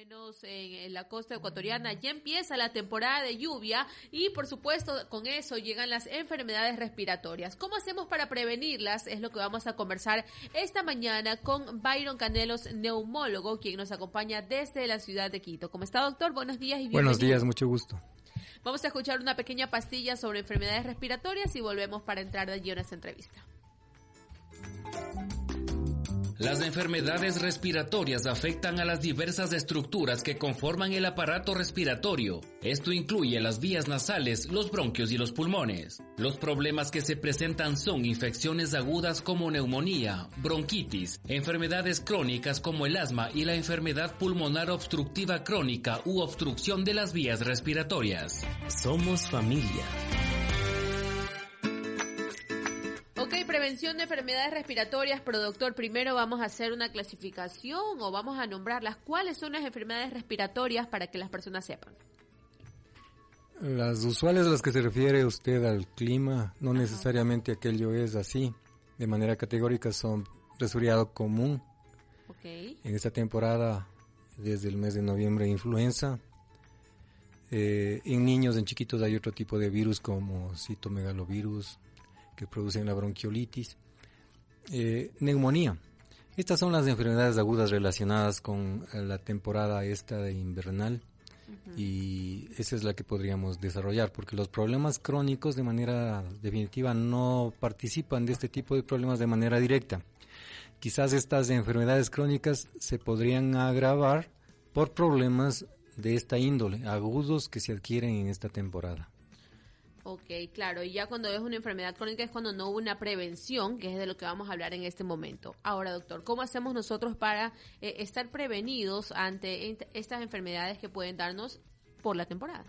menos en, la costa ecuatoriana, ya empieza la temporada de lluvia y por supuesto con eso llegan las enfermedades respiratorias. ¿Cómo hacemos para prevenirlas? Es lo que vamos a conversar esta mañana con Byron Canelos, neumólogo, quien nos acompaña desde la ciudad de Quito. ¿Cómo está, doctor? Buenos días y bienvenido. Buenos días, mucho gusto. Vamos a escuchar una pequeña pastilla sobre enfermedades respiratorias y volvemos para entrar de lleno a esta entrevista. Las enfermedades respiratorias afectan a las diversas estructuras que conforman el aparato respiratorio. Esto incluye las vías nasales, los bronquios y los pulmones. Los problemas que se presentan son infecciones agudas como neumonía, bronquitis, enfermedades crónicas como el asma y la enfermedad pulmonar obstructiva crónica u obstrucción de las vías respiratorias. Somos familia. Prevención de enfermedades respiratorias, pero doctor, primero vamos a hacer una clasificación o vamos a nombrarlas. ¿Cuáles son las enfermedades respiratorias para que las personas sepan? Las usuales a las que se refiere usted al clima, no necesariamente aquello es así. De manera categórica son resfriado común. En esta temporada, desde el mes de noviembre, influenza. Eh, en niños, en chiquitos, hay otro tipo de virus como citomegalovirus, que producen la bronquiolitis, eh, neumonía. Estas son las enfermedades agudas relacionadas con eh, la temporada esta de invernal y esa es la que podríamos desarrollar porque los problemas crónicos de manera definitiva no participan de este tipo de problemas de manera directa. Quizás estas enfermedades crónicas se podrían agravar por problemas de esta índole, agudos que se adquieren en esta temporada. Ok, claro, y ya cuando es una enfermedad crónica es cuando no hubo una prevención, que es de lo que vamos a hablar en este momento. Ahora, doctor, ¿cómo hacemos nosotros para eh, estar prevenidos ante estas enfermedades que pueden darnos por la temporada?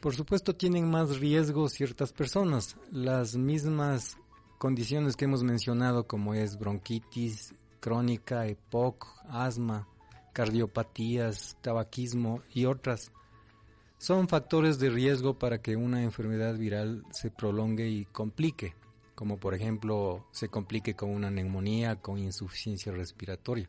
Por supuesto, tienen más riesgo ciertas personas. Las mismas condiciones que hemos mencionado, como es bronquitis crónica, EPOC, asma, cardiopatías, tabaquismo y otras, son factores de riesgo para que una enfermedad viral se prolongue y complique, como por ejemplo se complique con una neumonía, con insuficiencia respiratoria.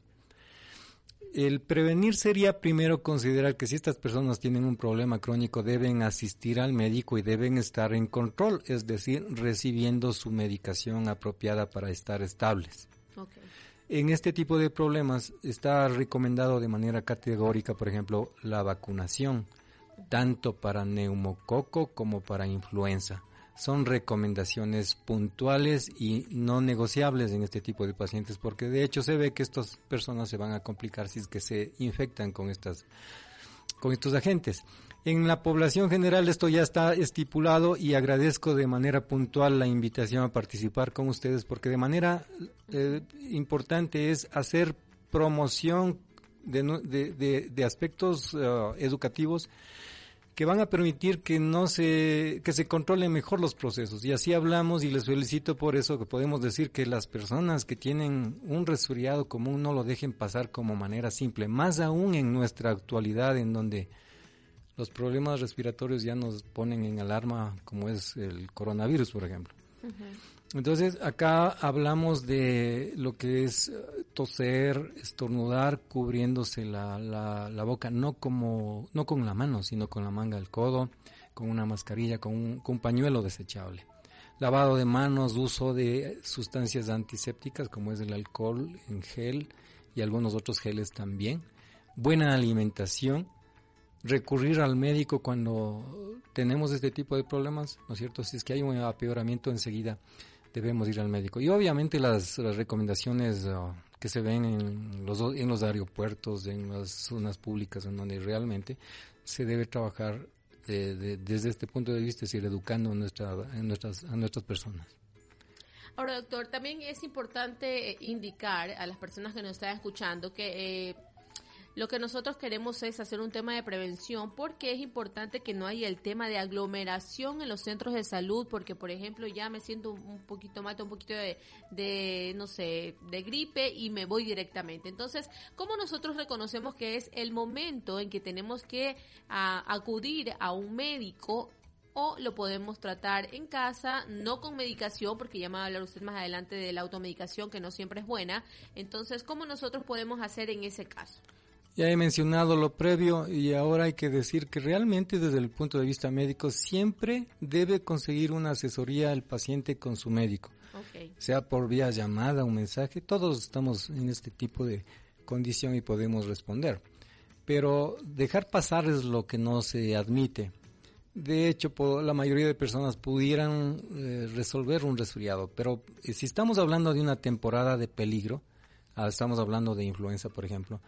El prevenir sería primero considerar que si estas personas tienen un problema crónico deben asistir al médico y deben estar en control, es decir, recibiendo su medicación apropiada para estar estables. En este tipo de problemas está recomendado de manera categórica, por ejemplo, la vacunación tanto para neumococo como para influenza. Son recomendaciones puntuales y no negociables en este tipo de pacientes porque de hecho se ve que estas personas se van a complicar si es que se infectan con estas con estos agentes. En la población general esto ya está estipulado y agradezco de manera puntual la invitación a participar con ustedes porque de manera eh, importante es hacer promoción de, de, aspectos eh, educativos que van a permitir que no se que se controlen mejor los procesos. Y así hablamos y les felicito por eso que podemos decir que las personas que tienen un resfriado común no lo dejen pasar como manera simple más aún en nuestra actualidad en donde los problemas respiratorios ya nos ponen en alarma como es el coronavirus por ejemplo entonces, acá hablamos de lo que es eh, toser, estornudar, cubriéndose la, la, boca, no como, no con la mano, sino con la manga del codo, con una mascarilla, con un, con un pañuelo desechable. Lavado de manos, uso de sustancias antisépticas como es el alcohol en gel y algunos otros geles también. Buena alimentación, recurrir al médico cuando tenemos este tipo de problemas, ¿no es cierto? Si es que hay un apeoramiento enseguida, debemos ir al médico. Y obviamente las, recomendaciones uh, que se ven en los, en los aeropuertos, en las zonas públicas, en donde realmente se debe trabajar desde este punto de vista, es decir, educando a, nuestra, nuestras, a nuestras personas. Ahora, doctor, también es importante indicar a las personas que nos están escuchando que eh, lo que nosotros queremos es hacer un tema de prevención porque es importante que no haya el tema de aglomeración en los centros de salud porque, por ejemplo, ya me siento un poquito mal, un poquito de, de, no sé, de gripe y me voy directamente. Entonces, ¿cómo nosotros reconocemos que es el momento en que tenemos que acudir a un médico o lo podemos tratar en casa, no con medicación, porque ya me va a hablar usted más adelante de la automedicación, que no siempre es buena. Entonces, ¿cómo nosotros podemos hacer en ese caso? Ya he mencionado lo previo y ahora hay que decir que realmente desde el punto de vista médico siempre debe conseguir una asesoría el paciente con su médico. Sea por vía llamada, un mensaje, todos estamos en este tipo de condición y podemos responder. Pero dejar pasar es lo que no se admite. De hecho, la mayoría de personas pudieran eh, resolver un resfriado, pero eh, si estamos hablando de una temporada de peligro, ah, estamos hablando de influenza, por ejemplo,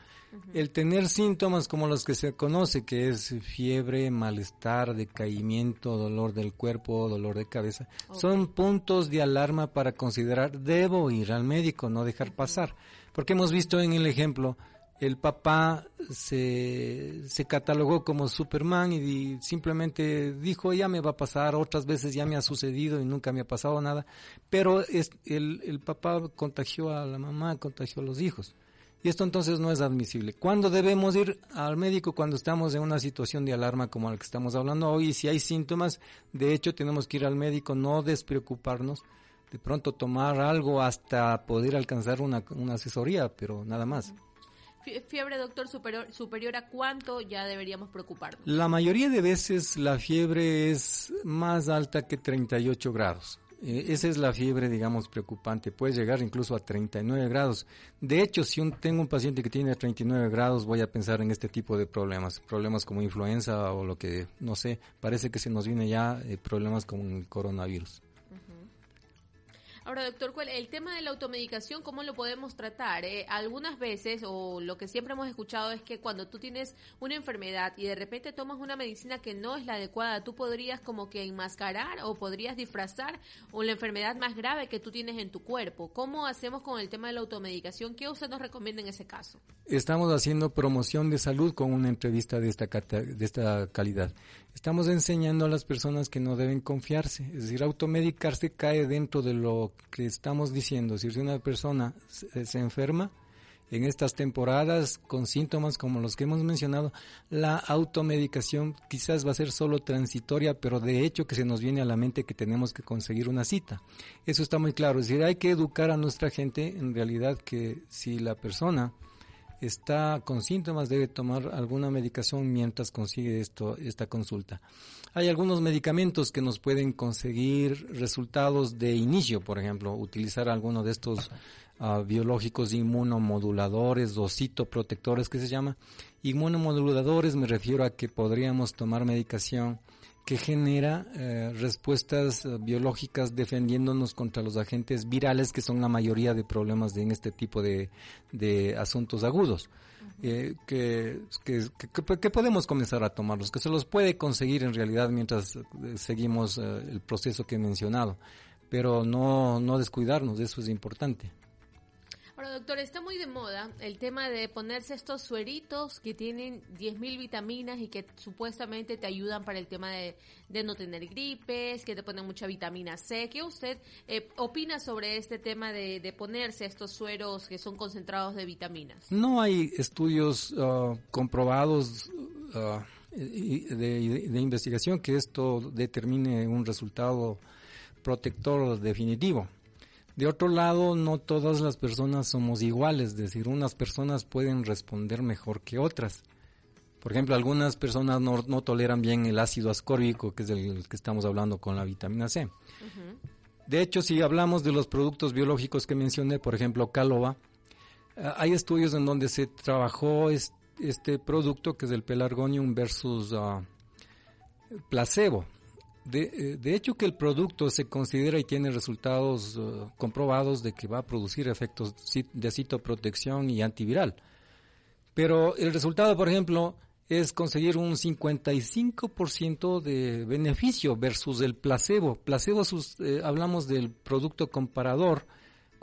el tener síntomas como los que se conoce, que es fiebre, malestar, decaimiento, dolor del cuerpo, dolor de cabeza, son puntos de alarma para considerar, debo ir al médico, no dejar pasar. Porque hemos visto en el ejemplo, el papá se, se catalogó como Superman y, simplemente dijo, ya me va a pasar, otras veces ya me ha sucedido y nunca me ha pasado nada, pero es, el, el papá contagió a la mamá, contagió a los hijos. Y esto entonces no es admisible. ¿Cuándo debemos ir al médico? Cuando estamos en una situación de alarma como la que estamos hablando hoy. Si hay síntomas, de hecho tenemos que ir al médico, no despreocuparnos. De pronto tomar algo hasta poder alcanzar una, una asesoría, pero nada más. Fiebre, doctor, superior, superior a cuánto ya deberíamos preocuparnos. La mayoría de veces la fiebre es más alta que 38 grados. Eh, esa es la fiebre, digamos, preocupante. Puede llegar incluso a 39 grados. De hecho, si un, tengo un paciente que tiene 39 grados, voy a pensar en este tipo de problemas. Problemas como influenza o lo que, no sé, parece que se nos viene ya eh, problemas como el coronavirus. Ahora, doctor, el tema de la automedicación, ¿cómo lo podemos tratar? Eh, algunas veces, o lo que siempre hemos escuchado es que cuando tú tienes una enfermedad y de repente tomas una medicina que no es la adecuada, tú podrías como que enmascarar o podrías disfrazar o la enfermedad más grave que tú tienes en tu cuerpo. ¿Cómo hacemos con el tema de la automedicación? ¿Qué usted nos recomienda en ese caso? Estamos haciendo promoción de salud con una entrevista de esta, de esta calidad. Estamos enseñando a las personas que no deben confiarse, es decir, automedicarse cae dentro de lo que estamos diciendo. Si una persona se, enferma en estas temporadas con síntomas como los que hemos mencionado, la automedicación quizás va a ser solo transitoria, pero de hecho que se nos viene a la mente que tenemos que conseguir una cita. Eso está muy claro. Es decir, hay que educar a nuestra gente en realidad que si la persona está con síntomas debe tomar alguna medicación mientras consigue esto, esta consulta. Hay algunos medicamentos que nos pueden conseguir resultados de inicio, por ejemplo, utilizar alguno de estos uh, biológicos inmunomoduladores o citoprotectores que se llama. Inmunomoduladores me refiero a que podríamos tomar medicación que genera eh, respuestas eh, biológicas defendiéndonos contra los agentes virales que son la mayoría de problemas de, en este tipo de, de asuntos agudos. Eh, que, que, que, podemos comenzar a tomarlos, que se los puede conseguir en realidad mientras seguimos el proceso que he mencionado, pero no, no descuidarnos, eso es importante. Ahora, doctor, está muy de moda el tema de ponerse estos sueritos que tienen 10.000 vitaminas y que supuestamente te ayudan para el tema de, no tener gripes, que te ponen mucha vitamina C. ¿Qué usted eh, opina sobre este tema de, ponerse estos sueros que son concentrados de vitaminas? No hay estudios uh, comprobados uh, de, de investigación que esto determine un resultado protector definitivo. De otro lado, no todas las personas somos iguales, es decir, unas personas pueden responder mejor que otras. Por ejemplo, algunas personas no, toleran bien el ácido ascórbico, que es el que estamos hablando con la vitamina C. De hecho, si hablamos de los productos biológicos que mencioné, por ejemplo, Caloba, eh, hay estudios en donde se trabajó este producto, que es el pelargonium versus ah, placebo. De, eh, de, hecho que el producto se considera y tiene resultados eh, comprobados de que va a producir efectos de citoprotección y antiviral. Pero el resultado, por ejemplo, es conseguir un 55% de beneficio versus el placebo. Placebo eh, hablamos del producto comparador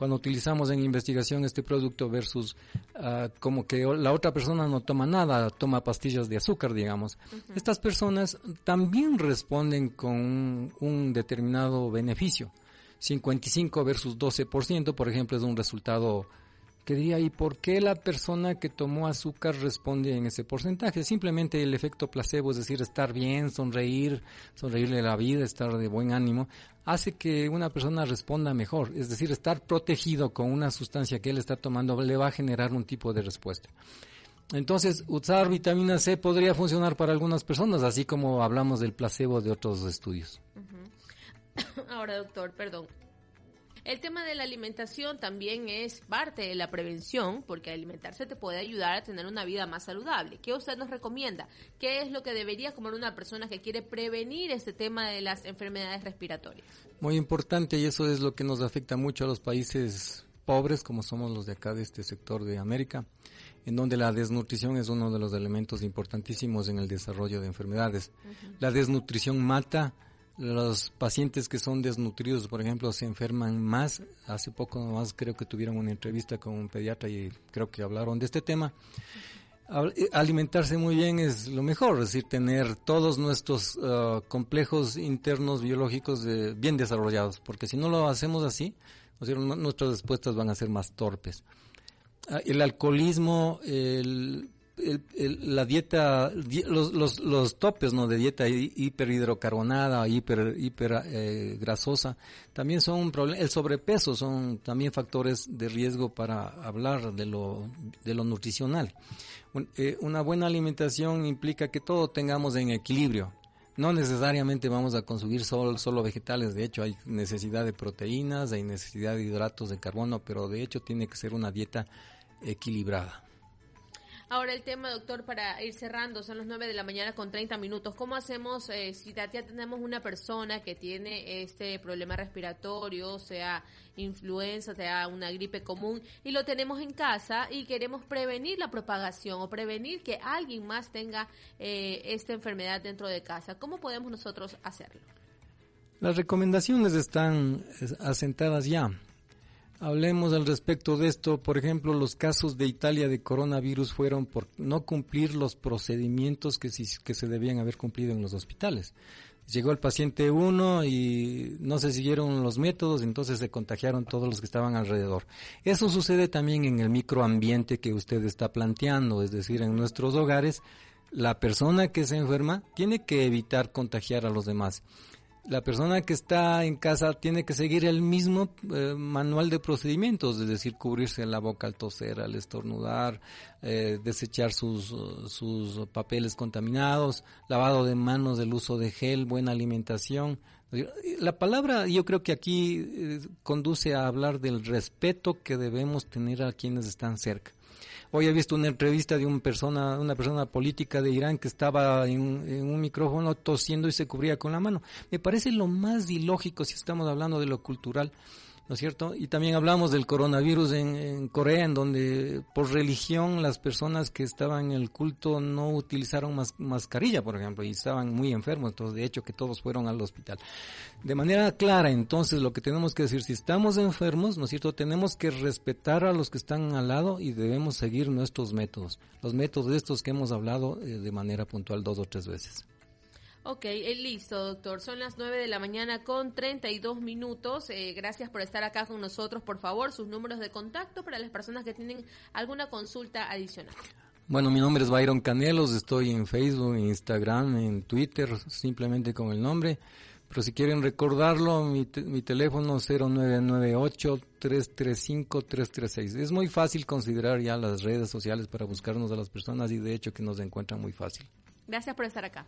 cuando utilizamos en investigación este producto versus ah, como que la otra persona no toma nada, toma pastillas de azúcar, digamos. Estas personas también responden con un, determinado beneficio. 55 versus 12%, por ejemplo, es un resultado que diría, ¿y por qué la persona que tomó azúcar responde en ese porcentaje? Simplemente el efecto placebo, es decir, estar bien, sonreír, sonreírle la vida, estar de buen ánimo, hace que una persona responda mejor. Es decir, estar protegido con una sustancia que él está tomando le va a generar un tipo de respuesta. Entonces, usar vitamina C podría funcionar para algunas personas, así como hablamos del placebo de otros estudios. Ahora, doctor, perdón. El tema de la alimentación también es parte de la prevención, porque alimentarse te puede ayudar a tener una vida más saludable. ¿Qué usted nos recomienda? ¿Qué es lo que debería comer una persona que quiere prevenir este tema de las enfermedades respiratorias? Muy importante y eso es lo que nos afecta mucho a los países pobres, como somos los de acá de este sector de América, en donde la desnutrición es uno de los elementos importantísimos en el desarrollo de enfermedades. La desnutrición mata los pacientes que son desnutridos, por ejemplo, se enferman más. Hace poco más creo que tuvieron una entrevista con un pediatra y creo que hablaron de este tema. Eh, alimentarse muy bien es lo mejor, es decir, tener todos nuestros uh, complejos internos biológicos bien desarrollados, porque si no lo hacemos así, nuestras respuestas van a ser más torpes. Ah, el alcoholismo, el la dieta, los, los, los, topes ¿no? de dieta hiperhidrocarbonada, hiper, hiper eh, grasosa, también son un problema. El sobrepeso son también factores de riesgo para hablar de lo, de lo nutricional. Eh, una buena alimentación implica que todo tengamos en equilibrio. No necesariamente vamos a consumir solo, solo vegetales, de hecho hay necesidad de proteínas, hay necesidad de hidratos de carbono, pero de hecho tiene que ser una dieta equilibrada. Ahora el tema, doctor, para ir cerrando, son las 9 de la mañana con 30 minutos. ¿Cómo hacemos eh, si ya tenemos una persona que tiene este problema respiratorio, sea influenza, sea una gripe común, y lo tenemos en casa y queremos prevenir la propagación o prevenir que alguien más tenga eh, esta enfermedad dentro de casa? ¿Cómo podemos nosotros hacerlo? Las recomendaciones están asentadas ya. Hablemos al respecto de esto. Por ejemplo, los casos de Italia de coronavirus fueron por no cumplir los procedimientos que, que se debían haber cumplido en los hospitales. Llegó el paciente 1 y no se siguieron los métodos, entonces se contagiaron todos los que estaban alrededor. Eso sucede también en el microambiente que usted está planteando, es decir, en nuestros hogares, la persona que se enferma tiene que evitar contagiar a los demás la persona que está en casa tiene que seguir el mismo eh, manual de procedimientos, es decir, cubrirse la boca al toser, al estornudar, eh, desechar sus, sus papeles contaminados, lavado de manos, el uso de gel, buena alimentación. La palabra yo creo que aquí eh, conduce a hablar del respeto que debemos tener a quienes están cerca. Hoy he visto una entrevista de una persona, una persona política de Irán que estaba en, un micrófono tosiendo y se cubría con la mano. Me parece lo más ilógico si estamos hablando de lo cultural. ¿No es cierto? Y también hablamos del coronavirus en, Corea, en donde por religión las personas que estaban en el culto no utilizaron mascarilla, por ejemplo, y estaban muy enfermos, entonces de hecho que todos fueron al hospital. De manera clara, entonces, lo que tenemos que decir, si estamos enfermos, ¿no es cierto?, tenemos que respetar a los que están al lado y debemos seguir nuestros métodos, los métodos estos que hemos hablado eh, de manera puntual dos o tres veces. Ok, eh, listo, doctor. Son las 9 de la mañana con 32 minutos. Eh, gracias por estar acá con nosotros. Por favor, sus números de contacto para las personas que tienen alguna consulta adicional. Bueno, mi nombre es Byron Canelos. Estoy en Facebook, en Instagram, en Twitter, simplemente con el nombre. Pero si quieren recordarlo, mi, mi teléfono 0998-335-336. Es muy fácil considerar ya las redes sociales para buscarnos a las personas y de hecho que nos encuentran muy fácil. Gracias por estar acá.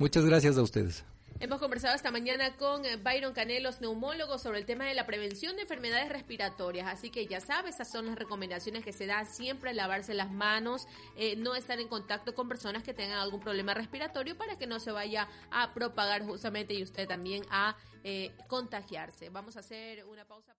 Muchas gracias a ustedes. Hemos conversado esta mañana con eh, Byron Canelos, neumólogo, sobre el tema de la prevención de enfermedades respiratorias. Así que ya sabes, esas son las recomendaciones que se dan siempre, lavarse las manos, eh, no estar en contacto con personas que tengan algún problema respiratorio para que no se vaya a propagar justamente y usted también a eh, contagiarse. Vamos a hacer una pausa.